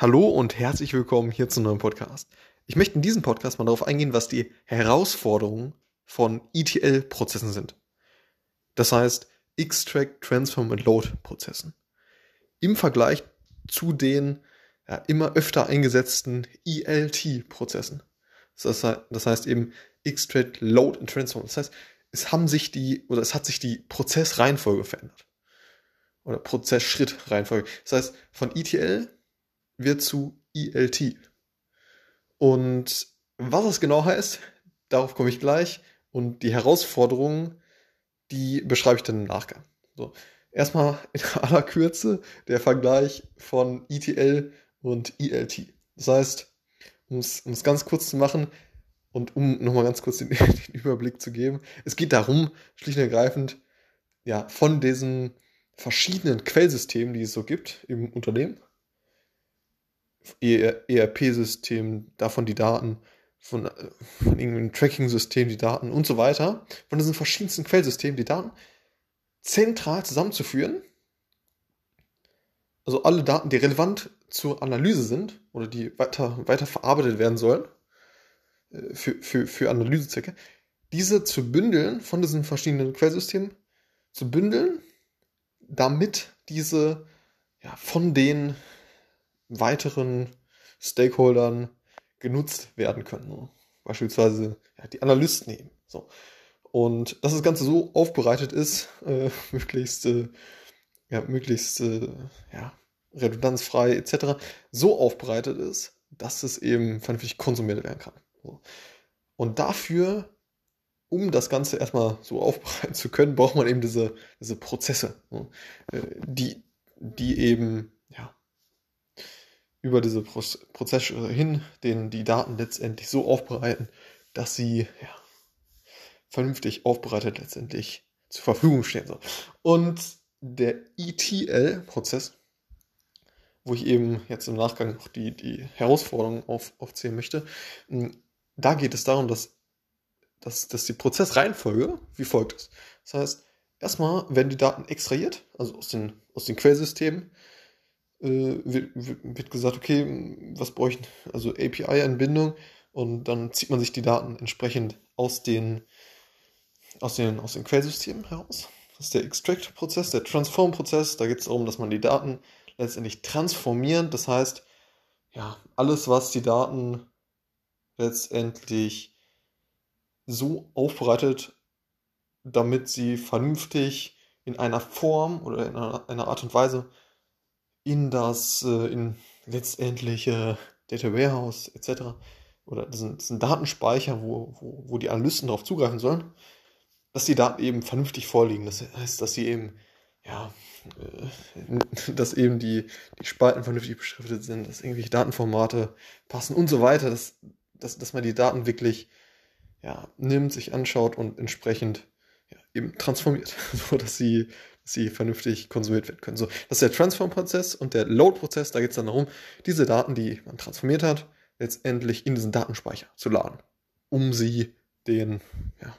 Hallo und herzlich willkommen hier zum neuen Podcast. Ich möchte in diesem Podcast mal darauf eingehen, was die Herausforderungen von ETL-Prozessen sind. Das heißt Extract, Transform und Load-Prozessen. Im Vergleich zu den ja, immer öfter eingesetzten ELT-Prozessen. Das heißt, das heißt eben Extract, Load und Transform. Das heißt, es haben sich die oder es hat sich die Prozessreihenfolge verändert. Oder Prozessschrittreihenfolge. Das heißt, von ETL wird zu ELT. Und was es genau heißt, darauf komme ich gleich. Und die Herausforderungen, die beschreibe ich dann im Nachgang. So. Erstmal in aller Kürze der Vergleich von ETL und ELT. Das heißt, um es ganz kurz zu machen und um nochmal ganz kurz den, den, Überblick zu geben, es geht darum, schlicht und ergreifend, ja, von diesen verschiedenen Quellsystemen, die es so gibt im Unternehmen, ERP-System, davon die Daten, von, äh, von irgendeinem Tracking-System die Daten und so weiter, von diesen verschiedensten Quellsystemen die Daten zentral zusammenzuführen. Also alle Daten, die relevant zur Analyse sind oder die weiter, weiter verarbeitet werden sollen äh, für, für, für Analysezwecke, diese zu bündeln von diesen verschiedenen Quellsystemen, zu bündeln, damit diese ja, von den weiteren Stakeholdern genutzt werden können. Beispielsweise ja, die Analysten eben. So. Und dass das Ganze so aufbereitet ist, äh, möglichst, äh, ja, möglichst äh, ja, redundanzfrei etc., so aufbereitet ist, dass es eben vernünftig konsumiert werden kann. So. Und dafür, um das Ganze erstmal so aufbereiten zu können, braucht man eben diese, diese Prozesse, so, äh, die, die eben über diese Prozesse hin den, die Daten letztendlich so aufbereiten, dass sie ja, vernünftig aufbereitet letztendlich zur Verfügung stehen. So. Und der ETL-Prozess, wo ich eben jetzt im Nachgang noch die, die Herausforderungen auf, aufzählen möchte, hm, da geht es darum, dass, dass, dass die Prozessreihenfolge wie folgt ist. Das heißt, erstmal werden die Daten extrahiert, also aus den, aus den Quellsystemen, äh, wird, gesagt, okay, was bräuchten, also API-Anbindung und dann zieht man sich die Daten entsprechend aus den, aus den, aus den Quellsystemen heraus. Das ist der Extract-Prozess, der Transform-Prozess. Da geht es darum, dass man die Daten letztendlich transformiert. Das heißt, ja, alles, was die Daten letztendlich so aufbereitet, damit sie vernünftig in einer Form oder in einer, einer Art und Weise in das, äh, in letztendliche Data Warehouse etc. oder diesen, diesen Datenspeicher, wo, wo, wo die Analysten darauf zugreifen sollen, dass die Daten eben vernünftig vorliegen. Das heißt, dass sie eben, ja, äh, dass eben die, die Spalten vernünftig beschriftet sind, dass irgendwelche Datenformate passen und so weiter, dass, dass, dass man die Daten wirklich ja, nimmt, sich anschaut und entsprechend ja, eben transformiert, so dass sie sie vernünftig konsumiert werden können. So, das ist der Transform-Prozess und der Load-Prozess. Da geht es dann darum, diese Daten, die man transformiert hat, letztendlich in diesen Datenspeicher zu laden, um sie den ja,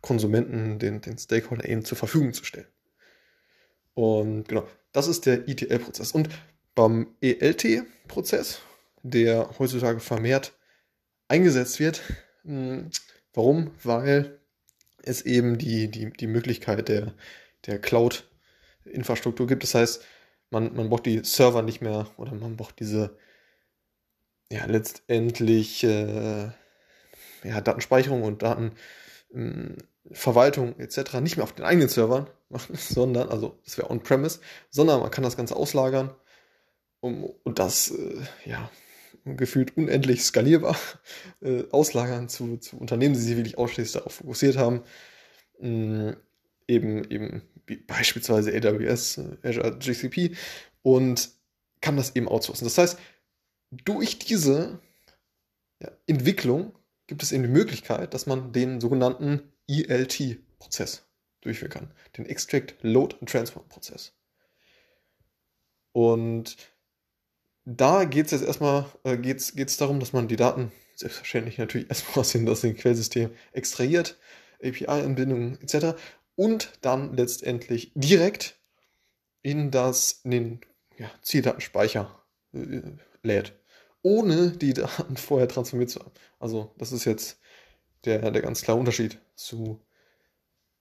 Konsumenten, den, den Stakeholder eben zur Verfügung zu stellen. Und genau, das ist der ETL-Prozess. Und beim ELT-Prozess, der heutzutage vermehrt eingesetzt wird, hm, warum? Weil es eben die, die, die Möglichkeit der der Cloud-Infrastruktur gibt. Das heißt, man, man braucht die Server nicht mehr oder man braucht diese ja letztendlich äh, ja, Datenspeicherung und Datenverwaltung ähm, etc. nicht mehr auf den eigenen Servern machen, sondern, also das wäre on-premise, sondern man kann das Ganze auslagern um, und das äh, ja gefühlt unendlich skalierbar äh, auslagern zu, zu Unternehmen, die sich wirklich ausschließlich darauf fokussiert haben, mh, mm, eben, eben beispielsweise AWS, äh, Azure GCP und kann das eben outsourcen. Das heißt, durch diese ja, Entwicklung gibt es eben die Möglichkeit, dass man den sogenannten ELT-Prozess durchführen kann. Den Extract, Load and Transform Prozess. Und da geht es jetzt erstmal äh, geht's, geht's darum, dass man die Daten selbstverständlich natürlich erstmal aus dem, aus dem Quellsystem extrahiert, API-Anbindungen etc und dann letztendlich direkt in, das, in den ja, Zieldatenspeicher äh, lädt, ohne die Daten vorher transformiert zu haben. Also das ist jetzt der, der ganz klare Unterschied zu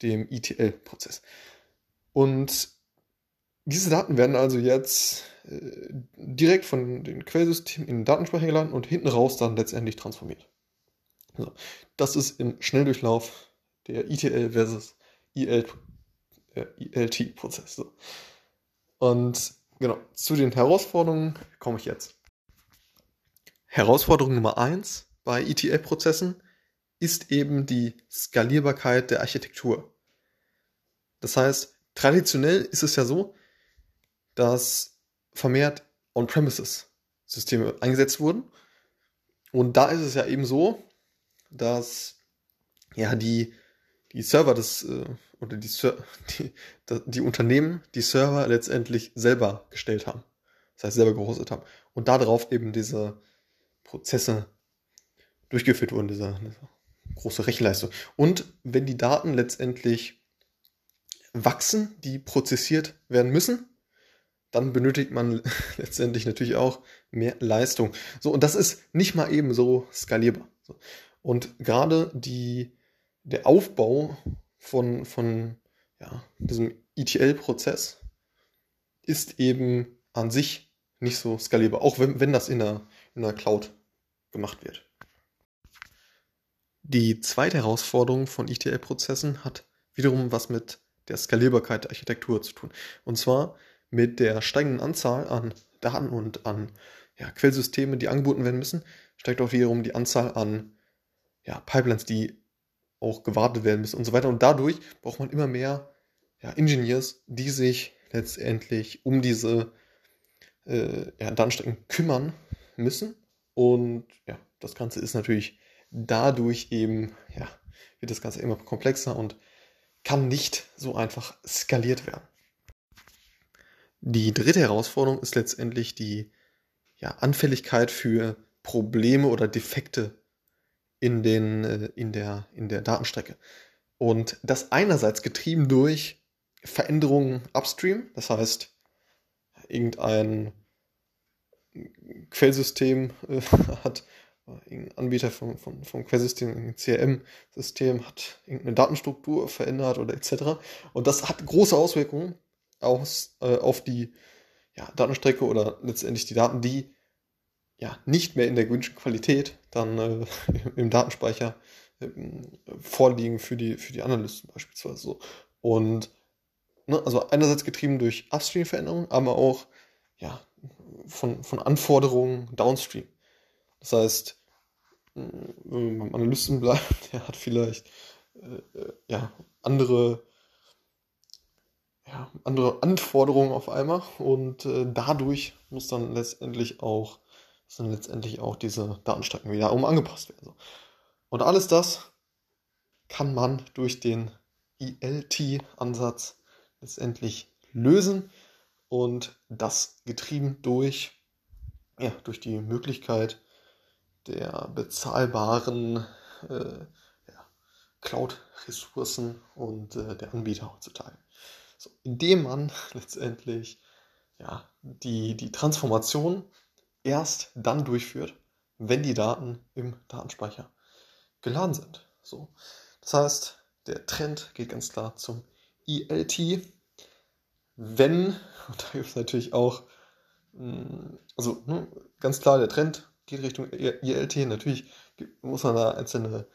dem ETL-Prozess. Und diese Daten werden also jetzt äh, direkt von den Quellsystemen in den Datenspeicher geladen und hinten raus dann letztendlich transformiert. So, das ist im Schnelldurchlauf der ETL versus EL, äh, ELT-Prozess. So. Und genau, zu den Herausforderungen komme ich jetzt. Herausforderung Nummer eins bei ETL-Prozessen ist eben die Skalierbarkeit der Architektur. Das heißt, traditionell ist es ja so, dass vermehrt On-Premises-Systeme eingesetzt wurden. Und da ist es ja eben so, dass ja die, die Server des äh, oder die, die, die Unternehmen die Server letztendlich selber gestellt haben. Das heißt selber gehostet haben. Und darauf eben diese Prozesse durchgeführt wurden, diese, diese große Rechenleistung. Und wenn die Daten letztendlich wachsen, die prozessiert werden müssen, dann benötigt man letztendlich natürlich auch mehr Leistung. So, und das ist nicht mal eben so skalierbar. Und gerade die, der Aufbau von, von ja, diesem ETL-Prozess ist eben an sich nicht so skalierbar, auch wenn, wenn das in der, in der Cloud gemacht wird. Die zweite Herausforderung von ETL-Prozessen hat wiederum was mit der Skalierbarkeit der Architektur zu tun. Und zwar mit der steigenden Anzahl an Daten und an ja, Quellsystemen, die angeboten werden müssen, steigt auch wiederum die Anzahl an ja, Pipelines, die auch gewartet werden müssen und so weiter. Und dadurch braucht man immer mehr ja, Engineers, die sich letztendlich um diese äh, ja, Datenstrecken kümmern müssen. Und ja, das Ganze ist natürlich dadurch eben, ja, wird das Ganze immer komplexer und kann nicht so einfach skaliert werden. Die dritte Herausforderung ist letztendlich die ja, Anfälligkeit für Probleme oder Defekte in, den, äh, in, der, in der Datenstrecke. Und das einerseits getrieben durch Veränderungen upstream, das heißt, irgendein Quellsystem äh, hat irgendein Anbieter vom, vom, vom Quellsystem, CRM-System hat irgendeine Datenstruktur verändert oder etc. Und das hat große Auswirkungen aus, äh, auf die ja, Datenstrecke oder letztendlich die Daten, die ja nicht mehr in der gewünschten Qualität dann äh, im Datenspeicher äh, vorliegen für die, für die Analysten beispielsweise so. Und ne, also einerseits getrieben durch Upstream-Veränderungen, aber auch ja, von, von Anforderungen Downstream. Das heißt, wenn man beim Analysten bleibt, der hat vielleicht äh, äh, ja, andere, ja, andere Anforderungen auf einmal und äh, dadurch muss dann letztendlich auch, dann letztendlich auch diese Datenstrecken wieder um angepasst werden. Und alles das kann man durch den ELT-Ansatz letztendlich lösen und das getrieben durch, ja, durch die Möglichkeit, der bezahlbaren äh, ja, Cloud-Ressourcen und äh, der Anbieter heutzutage. So, indem man letztendlich ja, die, die Transformation erst dann durchführt, wenn die Daten im Datenspeicher geladen sind. So. Das heißt, der Trend geht ganz klar zum ELT. Wenn, und da gibt es natürlich auch, mm, also ne, ganz klar der Trend geht Richtung ILT. Natürlich muss man da einzelne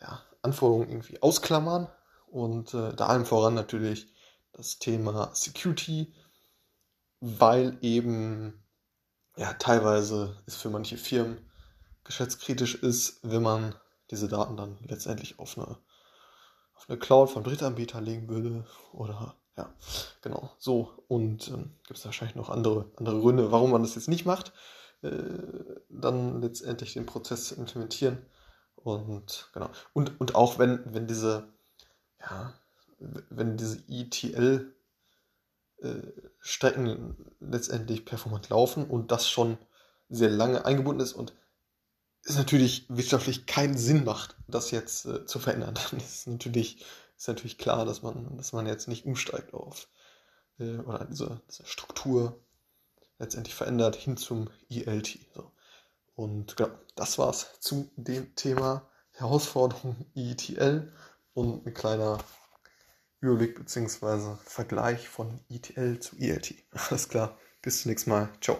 ja, Anforderungen irgendwie ausklammern und äh, da allem voran natürlich das Thema Security, weil eben ja teilweise es für manche Firmen geschäftskritisch ist, wenn man diese Daten dann letztendlich auf eine, auf eine Cloud von Drittanbietern legen würde oder ja, genau so. Und ähm, gibt es wahrscheinlich noch andere, andere Gründe, warum man das jetzt nicht macht. Äh, dann letztendlich den Prozess zu implementieren. Und genau. Und, und auch wenn, wenn diese, ja, wenn diese ETL äh, Strecken letztendlich performant laufen und das schon sehr lange eingebunden ist und es natürlich wirtschaftlich keinen Sinn macht, das jetzt äh, zu verändern, dann ist natürlich, ist natürlich klar, dass man, dass man jetzt nicht umsteigt auf äh, oder diese, diese Struktur letztendlich verändert hin zum ELT. So. Und genau, das war's zu dem Thema Herausforderung ETL und ein kleiner Überblick bzw. Vergleich von ETL zu ELT. Alles klar, bis zum nächsten Mal. Ciao.